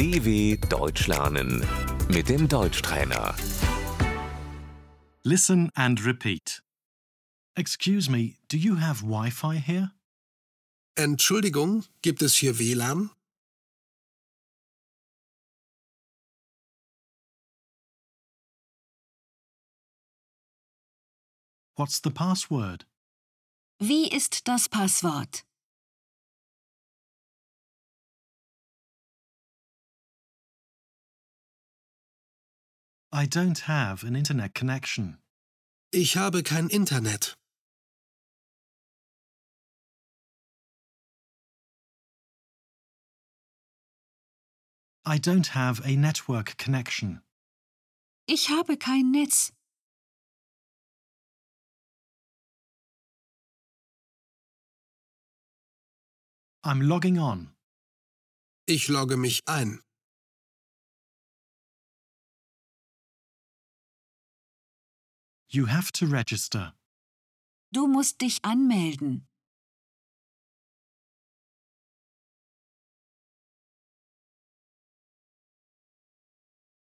DW Deutsch lernen mit dem Deutschtrainer. Listen and repeat. Excuse me, do you have Wi-Fi here? Entschuldigung, gibt es hier WLAN? What's the password? Wie ist das Passwort? I don't have an internet connection. Ich habe kein Internet. I don't have a network connection. Ich habe kein Netz. I'm logging on. Ich logge mich ein. You have to register. Du musst dich anmelden.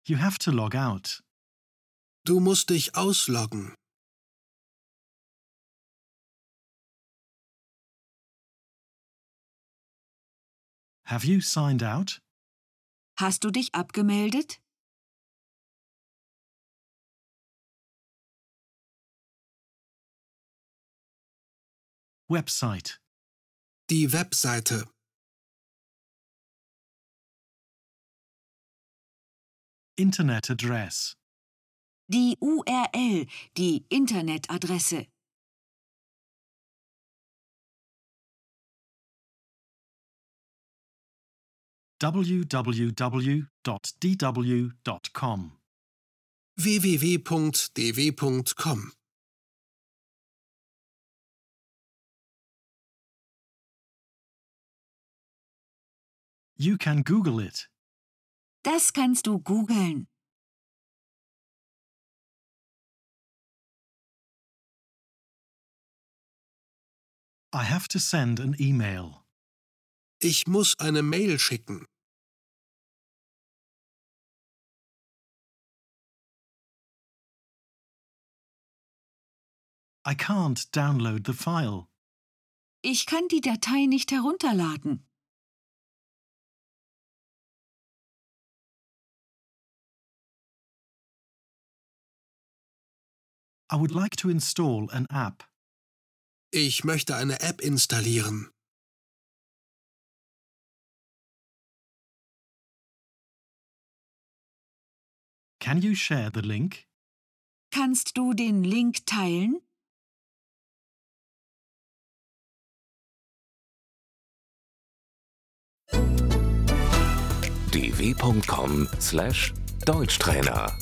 You have to log out. Du musst dich ausloggen. Have you signed out? Hast du dich abgemeldet? Website. Die Webseite. Internet address. Die URL, die Internetadresse. www.dw.com. www.dw.com. You can Google it. Das kannst du googeln. I have to send an email. Ich muss eine Mail schicken. I can't download the file. Ich kann die Datei nicht herunterladen. I would like to install an app. Ich möchte eine App installieren. Can you share the link? Kannst du den Link teilen? dw.com/deutschtrainer